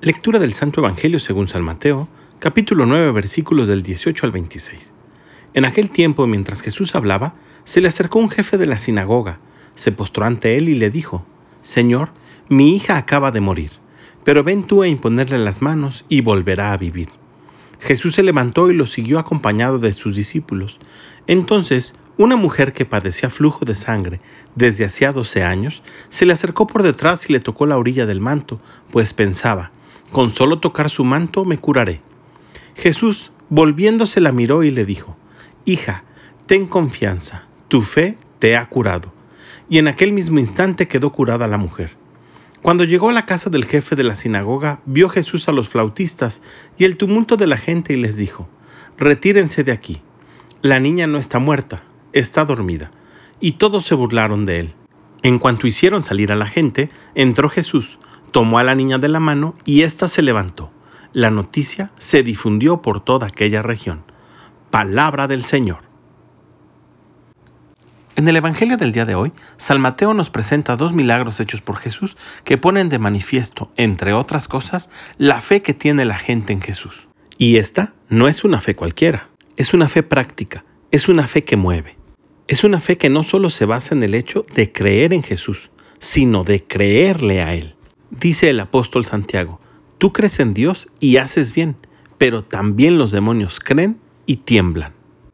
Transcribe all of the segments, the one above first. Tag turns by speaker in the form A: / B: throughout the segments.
A: Lectura del Santo Evangelio según San Mateo, capítulo 9, versículos del 18 al 26. En aquel tiempo, mientras Jesús hablaba, se le acercó un jefe de la sinagoga, se postró ante él y le dijo, Señor, mi hija acaba de morir, pero ven tú a imponerle las manos y volverá a vivir. Jesús se levantó y lo siguió acompañado de sus discípulos. Entonces, una mujer que padecía flujo de sangre desde hacía doce años se le acercó por detrás y le tocó la orilla del manto, pues pensaba, con solo tocar su manto me curaré. Jesús, volviéndose, la miró y le dijo, Hija, ten confianza, tu fe te ha curado. Y en aquel mismo instante quedó curada la mujer. Cuando llegó a la casa del jefe de la sinagoga, vio Jesús a los flautistas y el tumulto de la gente y les dijo, Retírense de aquí. La niña no está muerta, está dormida. Y todos se burlaron de él. En cuanto hicieron salir a la gente, entró Jesús, tomó a la niña de la mano y ésta se levantó. La noticia se difundió por toda aquella región. Palabra del Señor. En el Evangelio del día de hoy, San Mateo nos presenta dos milagros hechos por Jesús que ponen de manifiesto, entre otras cosas, la fe que tiene la gente en Jesús. Y esta no es una fe cualquiera, es una fe práctica, es una fe que mueve. Es una fe que no solo se basa en el hecho de creer en Jesús, sino de creerle a Él. Dice el apóstol Santiago, tú crees en Dios y haces bien, pero también los demonios creen y tiemblan.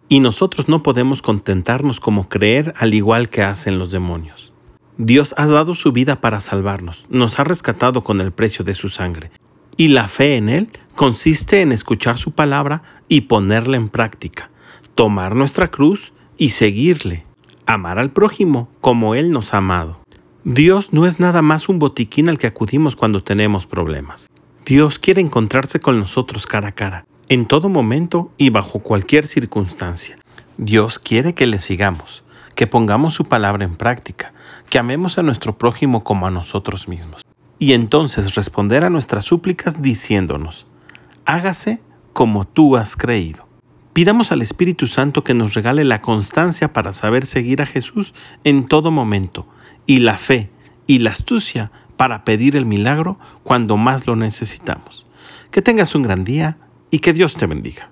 A: Y nosotros no podemos contentarnos como creer al igual que hacen los demonios. Dios ha dado su vida para salvarnos, nos ha rescatado con el precio de su sangre. Y la fe en Él consiste en escuchar su palabra y ponerla en práctica, tomar nuestra cruz y seguirle, amar al prójimo como Él nos ha amado. Dios no es nada más un botiquín al que acudimos cuando tenemos problemas. Dios quiere encontrarse con nosotros cara a cara, en todo momento y bajo cualquier circunstancia. Dios quiere que le sigamos, que pongamos su palabra en práctica, que amemos a nuestro prójimo como a nosotros mismos. Y entonces responder a nuestras súplicas diciéndonos, hágase como tú has creído. Pidamos al Espíritu Santo que nos regale la constancia para saber seguir a Jesús en todo momento y la fe y la astucia para pedir el milagro cuando más lo necesitamos. Que tengas un gran día y que Dios te bendiga.